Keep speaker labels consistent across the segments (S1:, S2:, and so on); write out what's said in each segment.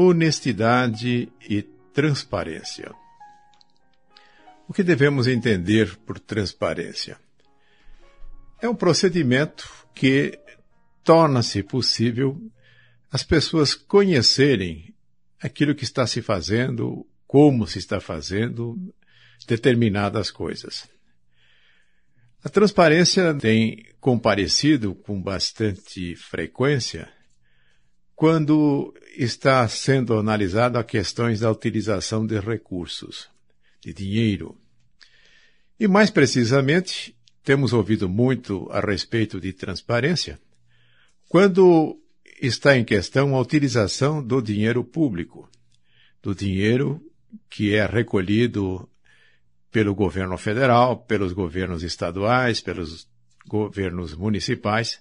S1: honestidade e transparência. O que devemos entender por transparência? É um procedimento que torna-se possível as pessoas conhecerem aquilo que está se fazendo, como se está fazendo determinadas coisas. A transparência tem comparecido com bastante frequência quando está sendo analisado a questões da utilização de recursos, de dinheiro. E mais precisamente, temos ouvido muito a respeito de transparência quando está em questão a utilização do dinheiro público, do dinheiro que é recolhido pelo governo federal, pelos governos estaduais, pelos governos municipais,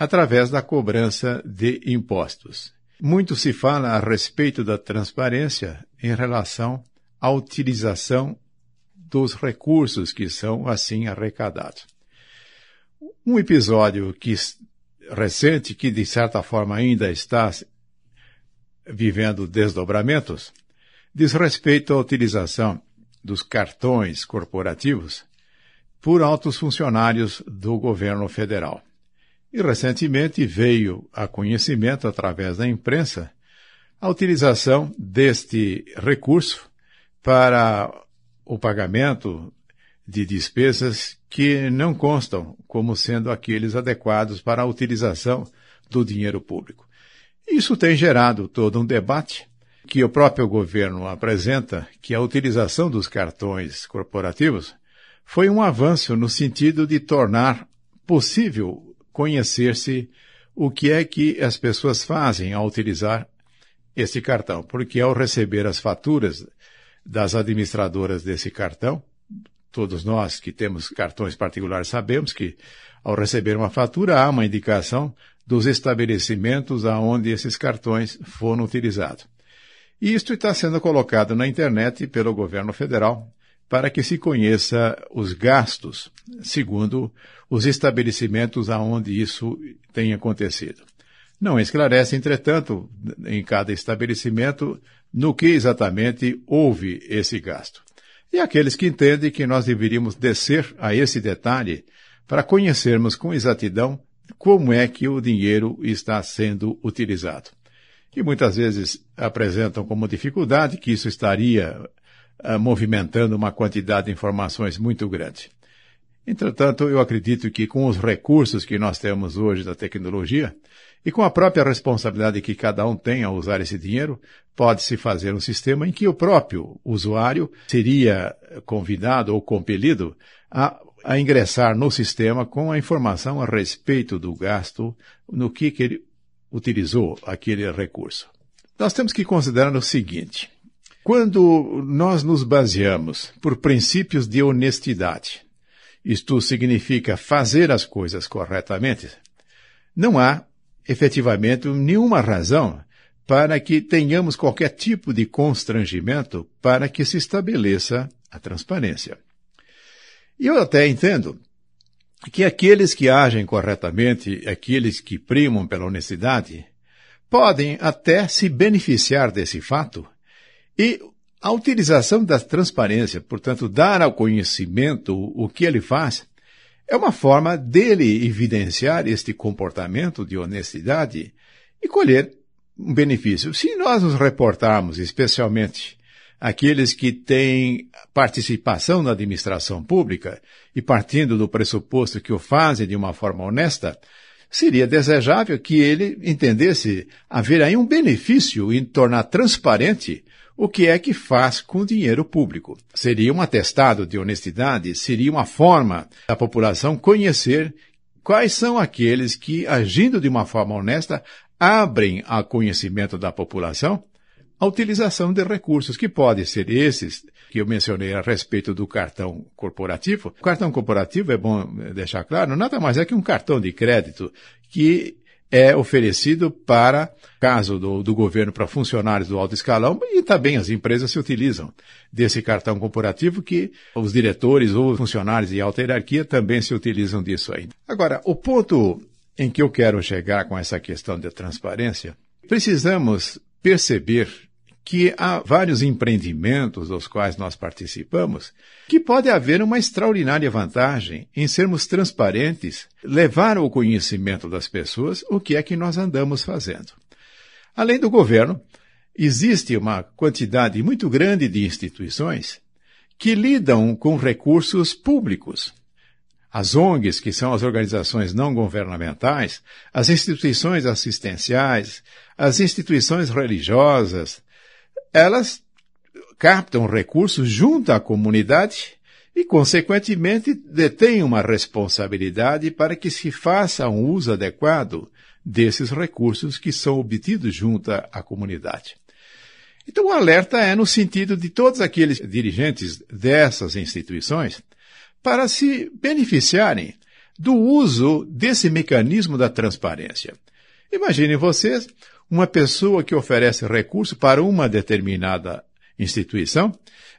S1: através da cobrança de impostos. Muito se fala a respeito da transparência em relação à utilização dos recursos que são assim arrecadados. Um episódio que, recente que de certa forma ainda está vivendo desdobramentos diz respeito à utilização dos cartões corporativos por altos funcionários do governo federal. E recentemente veio a conhecimento, através da imprensa, a utilização deste recurso para o pagamento de despesas que não constam como sendo aqueles adequados para a utilização do dinheiro público. Isso tem gerado todo um debate que o próprio governo apresenta que a utilização dos cartões corporativos foi um avanço no sentido de tornar possível conhecer-se o que é que as pessoas fazem ao utilizar esse cartão, porque ao receber as faturas das administradoras desse cartão, todos nós que temos cartões particulares sabemos que ao receber uma fatura há uma indicação dos estabelecimentos aonde esses cartões foram utilizados. E isto está sendo colocado na internet pelo governo federal para que se conheça os gastos, segundo os estabelecimentos aonde isso tem acontecido. Não esclarece, entretanto, em cada estabelecimento, no que exatamente houve esse gasto. E aqueles que entendem que nós deveríamos descer a esse detalhe para conhecermos com exatidão como é que o dinheiro está sendo utilizado que muitas vezes apresentam como dificuldade que isso estaria uh, movimentando uma quantidade de informações muito grande. Entretanto, eu acredito que com os recursos que nós temos hoje da tecnologia e com a própria responsabilidade que cada um tem ao usar esse dinheiro, pode-se fazer um sistema em que o próprio usuário seria convidado ou compelido a, a ingressar no sistema com a informação a respeito do gasto, no que, que ele utilizou aquele recurso. Nós temos que considerar o seguinte: quando nós nos baseamos por princípios de honestidade, isto significa fazer as coisas corretamente, não há efetivamente nenhuma razão para que tenhamos qualquer tipo de constrangimento para que se estabeleça a transparência. E eu até entendo que aqueles que agem corretamente, aqueles que primam pela honestidade, podem até se beneficiar desse fato e a utilização da transparência, portanto, dar ao conhecimento o que ele faz, é uma forma dele evidenciar este comportamento de honestidade e colher um benefício. Se nós nos reportarmos, especialmente aqueles que têm participação na administração pública e partindo do pressuposto que o fazem de uma forma honesta, seria desejável que ele entendesse haver aí um benefício em tornar transparente o que é que faz com dinheiro público. Seria um atestado de honestidade, seria uma forma da população conhecer quais são aqueles que, agindo de uma forma honesta, abrem a conhecimento da população a utilização de recursos, que podem ser esses que eu mencionei a respeito do cartão corporativo. O cartão corporativo, é bom deixar claro, nada mais é que um cartão de crédito que é oferecido para, caso do, do governo, para funcionários do alto escalão, e também as empresas se utilizam desse cartão corporativo que os diretores ou funcionários de alta hierarquia também se utilizam disso ainda. Agora, o ponto em que eu quero chegar com essa questão de transparência, precisamos perceber que há vários empreendimentos dos quais nós participamos que pode haver uma extraordinária vantagem em sermos transparentes, levar ao conhecimento das pessoas o que é que nós andamos fazendo. Além do governo, existe uma quantidade muito grande de instituições que lidam com recursos públicos. As ONGs, que são as organizações não governamentais, as instituições assistenciais, as instituições religiosas, elas captam recursos junto à comunidade e, consequentemente, detêm uma responsabilidade para que se faça um uso adequado desses recursos que são obtidos junto à comunidade. Então, o alerta é no sentido de todos aqueles dirigentes dessas instituições para se beneficiarem do uso desse mecanismo da transparência. Imaginem vocês uma pessoa que oferece recurso para uma determinada instituição,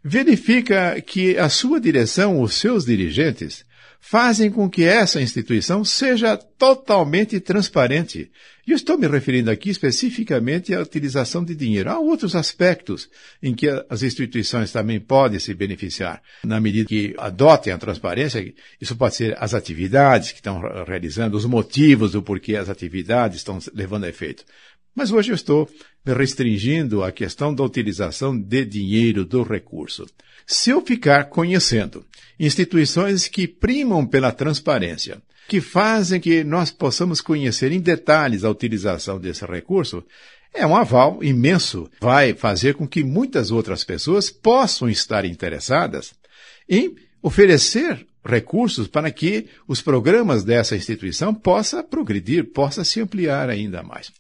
S1: verifica que a sua direção, os seus dirigentes, fazem com que essa instituição seja totalmente transparente. E eu estou me referindo aqui especificamente à utilização de dinheiro. Há outros aspectos em que as instituições também podem se beneficiar. Na medida que adotem a transparência, isso pode ser as atividades que estão realizando, os motivos do porquê as atividades estão levando a efeito. Mas hoje eu estou me restringindo à questão da utilização de dinheiro do recurso. Se eu ficar conhecendo instituições que primam pela transparência, que fazem que nós possamos conhecer em detalhes a utilização desse recurso, é um aval imenso. Vai fazer com que muitas outras pessoas possam estar interessadas em oferecer recursos para que os programas dessa instituição possa progredir, possa se ampliar ainda mais.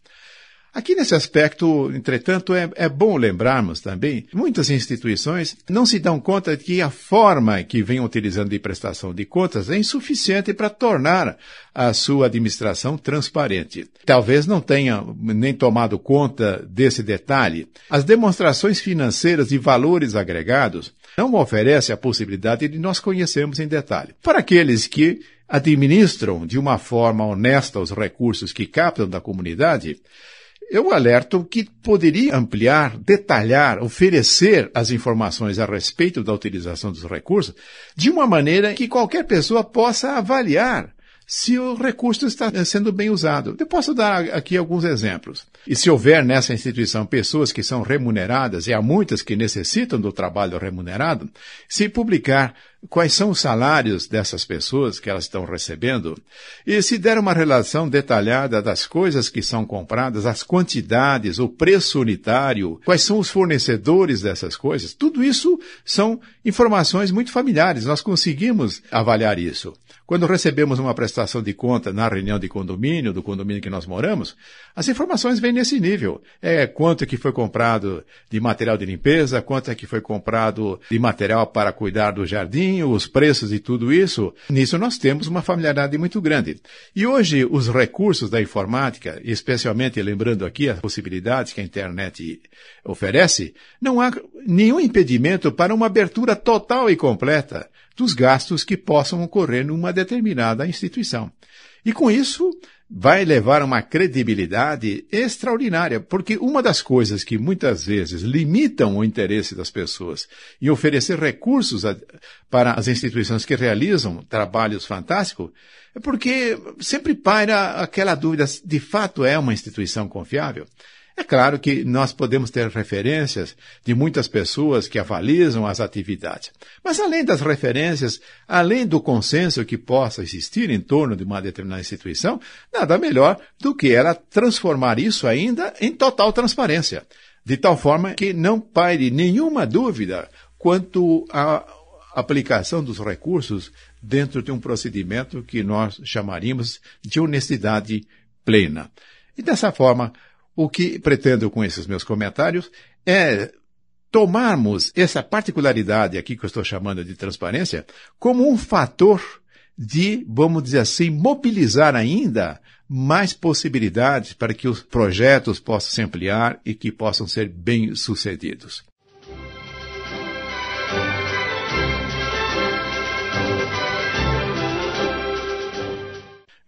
S1: Aqui nesse aspecto, entretanto, é, é, bom lembrarmos também, muitas instituições não se dão conta de que a forma que vem utilizando de prestação de contas é insuficiente para tornar a sua administração transparente. Talvez não tenha nem tomado conta desse detalhe. As demonstrações financeiras de valores agregados não oferecem a possibilidade de nós conhecermos em detalhe. Para aqueles que administram de uma forma honesta os recursos que captam da comunidade, eu alerto que poderia ampliar, detalhar, oferecer as informações a respeito da utilização dos recursos de uma maneira que qualquer pessoa possa avaliar se o recurso está sendo bem usado. Eu posso dar aqui alguns exemplos. E se houver nessa instituição pessoas que são remuneradas, e há muitas que necessitam do trabalho remunerado, se publicar quais são os salários dessas pessoas que elas estão recebendo, e se der uma relação detalhada das coisas que são compradas, as quantidades, o preço unitário, quais são os fornecedores dessas coisas, tudo isso são informações muito familiares. Nós conseguimos avaliar isso. Quando recebemos uma prestação de conta na reunião de condomínio, do condomínio que nós moramos, as informações vêm nesse nível. É quanto que foi comprado de material de limpeza, quanto é que foi comprado de material para cuidar do jardim, os preços e tudo isso. Nisso nós temos uma familiaridade muito grande. E hoje os recursos da informática, especialmente lembrando aqui as possibilidades que a internet oferece, não há nenhum impedimento para uma abertura total e completa dos gastos que possam ocorrer numa determinada instituição. E com isso, vai levar uma credibilidade extraordinária, porque uma das coisas que muitas vezes limitam o interesse das pessoas em oferecer recursos a, para as instituições que realizam trabalhos fantásticos é porque sempre paira aquela dúvida: de fato é uma instituição confiável? É claro que nós podemos ter referências de muitas pessoas que avalizam as atividades. Mas além das referências, além do consenso que possa existir em torno de uma determinada instituição, nada melhor do que ela transformar isso ainda em total transparência. De tal forma que não paire nenhuma dúvida quanto à aplicação dos recursos dentro de um procedimento que nós chamaríamos de honestidade plena. E dessa forma, o que pretendo com esses meus comentários é tomarmos essa particularidade aqui que eu estou chamando de transparência como um fator de, vamos dizer assim, mobilizar ainda mais possibilidades para que os projetos possam se ampliar e que possam ser bem sucedidos.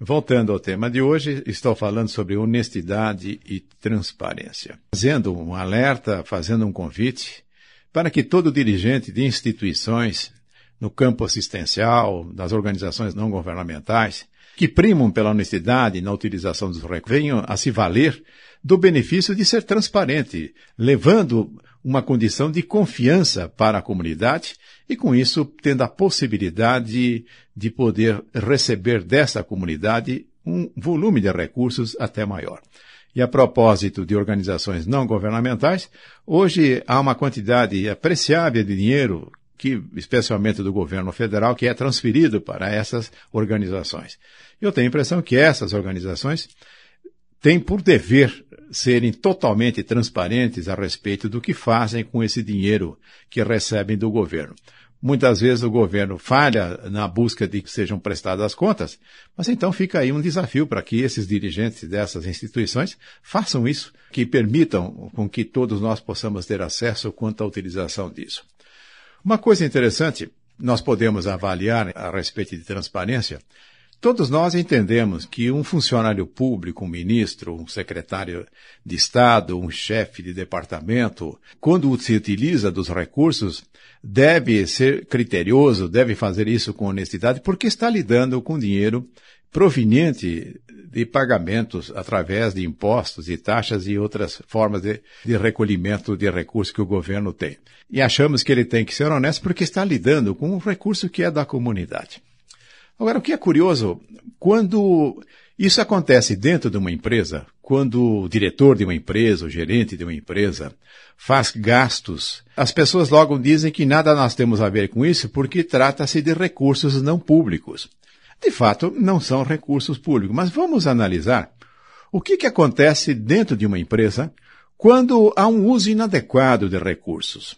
S1: Voltando ao tema de hoje, estou falando sobre honestidade e transparência. Fazendo um alerta, fazendo um convite para que todo dirigente de instituições no campo assistencial, das organizações não governamentais, que primam pela honestidade na utilização dos recursos, venham a se valer do benefício de ser transparente, levando uma condição de confiança para a comunidade e, com isso, tendo a possibilidade de poder receber dessa comunidade um volume de recursos até maior. E a propósito de organizações não governamentais, hoje há uma quantidade apreciável de dinheiro que, especialmente do governo federal, que é transferido para essas organizações. Eu tenho a impressão que essas organizações têm por dever serem totalmente transparentes a respeito do que fazem com esse dinheiro que recebem do governo. Muitas vezes o governo falha na busca de que sejam prestadas contas, mas então fica aí um desafio para que esses dirigentes dessas instituições façam isso, que permitam com que todos nós possamos ter acesso quanto à utilização disso. Uma coisa interessante, nós podemos avaliar a respeito de transparência, Todos nós entendemos que um funcionário público, um ministro, um secretário de Estado, um chefe de departamento, quando se utiliza dos recursos, deve ser criterioso, deve fazer isso com honestidade, porque está lidando com dinheiro proveniente de pagamentos através de impostos e taxas e outras formas de, de, recolhimento de recursos que o governo tem. E achamos que ele tem que ser honesto porque está lidando com um recurso que é da comunidade. Agora, o que é curioso, quando isso acontece dentro de uma empresa, quando o diretor de uma empresa, o gerente de uma empresa, faz gastos, as pessoas logo dizem que nada nós temos a ver com isso porque trata-se de recursos não públicos. De fato, não são recursos públicos, mas vamos analisar o que, que acontece dentro de uma empresa quando há um uso inadequado de recursos.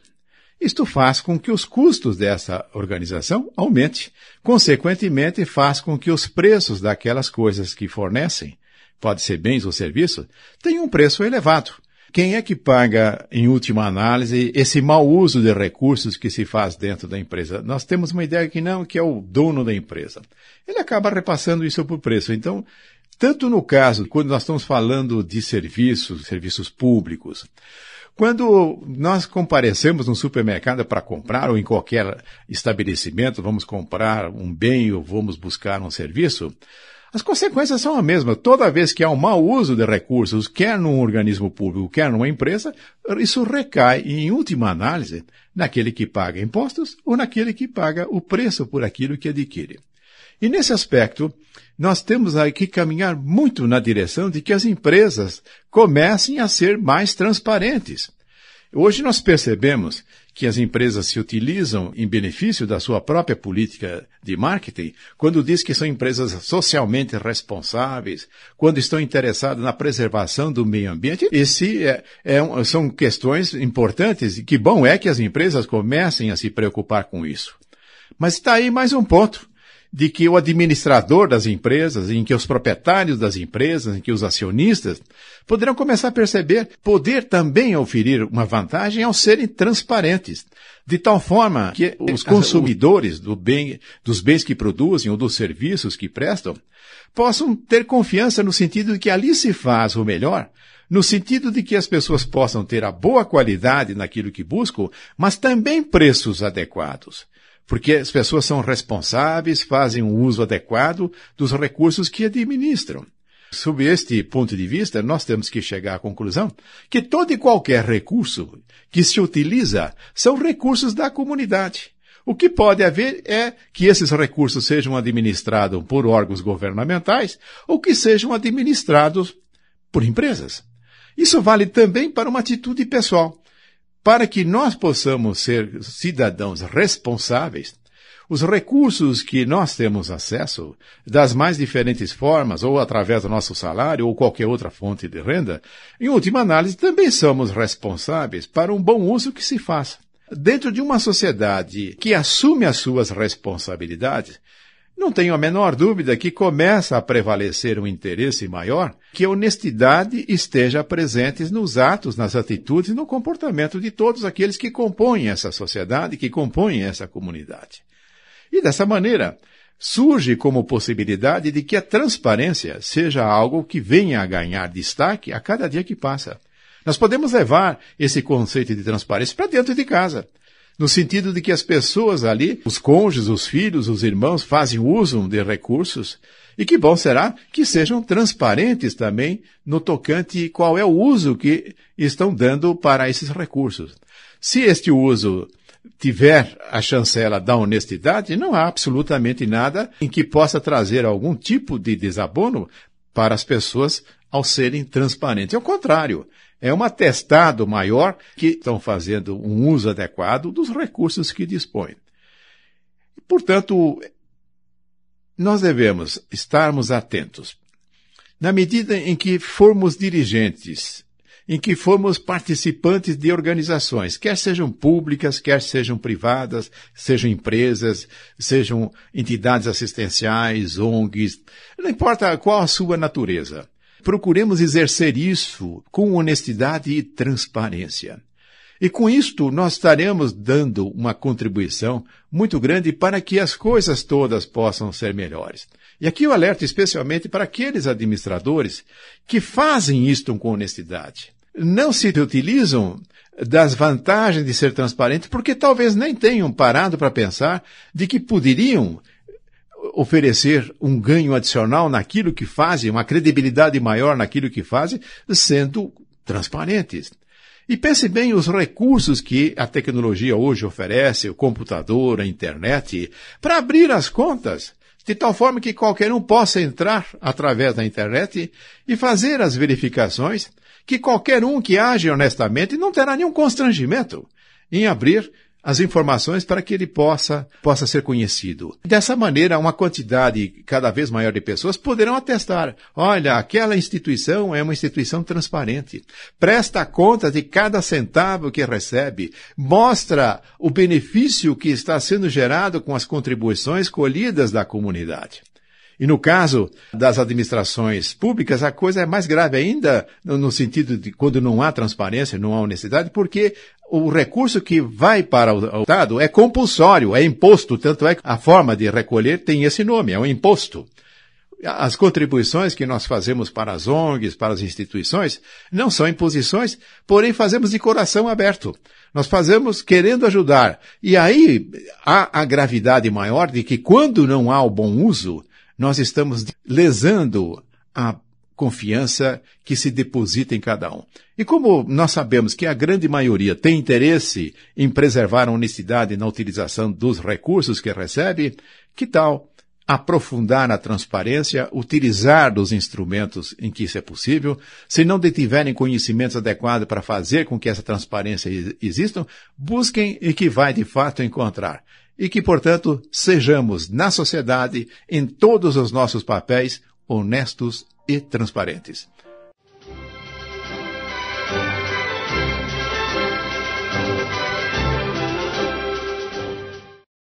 S1: Isto faz com que os custos dessa organização aumente. Consequentemente, faz com que os preços daquelas coisas que fornecem, pode ser bens ou serviços, tenham um preço elevado. Quem é que paga, em última análise, esse mau uso de recursos que se faz dentro da empresa? Nós temos uma ideia que não, que é o dono da empresa. Ele acaba repassando isso por preço. Então, tanto no caso, quando nós estamos falando de serviços, serviços públicos, quando nós comparecemos no supermercado para comprar ou em qualquer estabelecimento, vamos comprar um bem ou vamos buscar um serviço, as consequências são as mesmas. Toda vez que há um mau uso de recursos, quer num organismo público, quer numa empresa, isso recai, em última análise, naquele que paga impostos ou naquele que paga o preço por aquilo que adquire. E nesse aspecto, nós temos aí que caminhar muito na direção de que as empresas comecem a ser mais transparentes. Hoje nós percebemos que as empresas se utilizam em benefício da sua própria política de marketing quando diz que são empresas socialmente responsáveis, quando estão interessadas na preservação do meio ambiente. Esse é, é, são questões importantes e que bom é que as empresas comecem a se preocupar com isso. Mas está aí mais um ponto de que o administrador das empresas, em que os proprietários das empresas, em que os acionistas poderão começar a perceber poder também oferir uma vantagem ao serem transparentes, de tal forma que os consumidores do bem, dos bens que produzem ou dos serviços que prestam possam ter confiança no sentido de que ali se faz o melhor, no sentido de que as pessoas possam ter a boa qualidade naquilo que buscam, mas também preços adequados porque as pessoas são responsáveis, fazem um uso adequado dos recursos que administram. Sob este ponto de vista, nós temos que chegar à conclusão que todo e qualquer recurso que se utiliza são recursos da comunidade. O que pode haver é que esses recursos sejam administrados por órgãos governamentais ou que sejam administrados por empresas. Isso vale também para uma atitude pessoal. Para que nós possamos ser cidadãos responsáveis, os recursos que nós temos acesso, das mais diferentes formas, ou através do nosso salário, ou qualquer outra fonte de renda, em última análise, também somos responsáveis para um bom uso que se faça. Dentro de uma sociedade que assume as suas responsabilidades, não tenho a menor dúvida que começa a prevalecer um interesse maior que a honestidade esteja presente nos atos, nas atitudes e no comportamento de todos aqueles que compõem essa sociedade, que compõem essa comunidade. E dessa maneira, surge como possibilidade de que a transparência seja algo que venha a ganhar destaque a cada dia que passa. Nós podemos levar esse conceito de transparência para dentro de casa. No sentido de que as pessoas ali, os cônjuges, os filhos, os irmãos, fazem uso de recursos e que bom será que sejam transparentes também no tocante qual é o uso que estão dando para esses recursos. Se este uso tiver a chancela da honestidade, não há absolutamente nada em que possa trazer algum tipo de desabono para as pessoas ao serem transparentes. Ao contrário, é um atestado maior que estão fazendo um uso adequado dos recursos que dispõem. Portanto, nós devemos estarmos atentos. Na medida em que formos dirigentes, em que formos participantes de organizações, quer sejam públicas, quer sejam privadas, sejam empresas, sejam entidades assistenciais, ONGs, não importa qual a sua natureza procuremos exercer isso com honestidade e transparência. E com isto nós estaremos dando uma contribuição muito grande para que as coisas todas possam ser melhores. E aqui eu alerto especialmente para aqueles administradores que fazem isto com honestidade. Não se utilizam das vantagens de ser transparente porque talvez nem tenham parado para pensar de que poderiam oferecer um ganho adicional naquilo que fazem, uma credibilidade maior naquilo que fazem, sendo transparentes. E pense bem os recursos que a tecnologia hoje oferece, o computador, a internet, para abrir as contas, de tal forma que qualquer um possa entrar através da internet e fazer as verificações, que qualquer um que age honestamente não terá nenhum constrangimento em abrir as informações para que ele possa, possa ser conhecido. Dessa maneira, uma quantidade cada vez maior de pessoas poderão atestar: olha, aquela instituição é uma instituição transparente, presta conta de cada centavo que recebe, mostra o benefício que está sendo gerado com as contribuições colhidas da comunidade. E no caso das administrações públicas, a coisa é mais grave ainda, no sentido de quando não há transparência, não há honestidade, porque o recurso que vai para o Estado é compulsório, é imposto, tanto é que a forma de recolher tem esse nome, é um imposto. As contribuições que nós fazemos para as ONGs, para as instituições, não são imposições, porém fazemos de coração aberto. Nós fazemos querendo ajudar. E aí há a gravidade maior de que quando não há o bom uso, nós estamos lesando a confiança que se deposita em cada um. E como nós sabemos que a grande maioria tem interesse em preservar a honestidade na utilização dos recursos que recebe, que tal aprofundar na transparência, utilizar dos instrumentos em que isso é possível, se não detiverem conhecimentos adequados para fazer com que essa transparência exista, busquem e que vai de fato encontrar e que, portanto, sejamos na sociedade, em todos os nossos papéis, honestos e transparentes.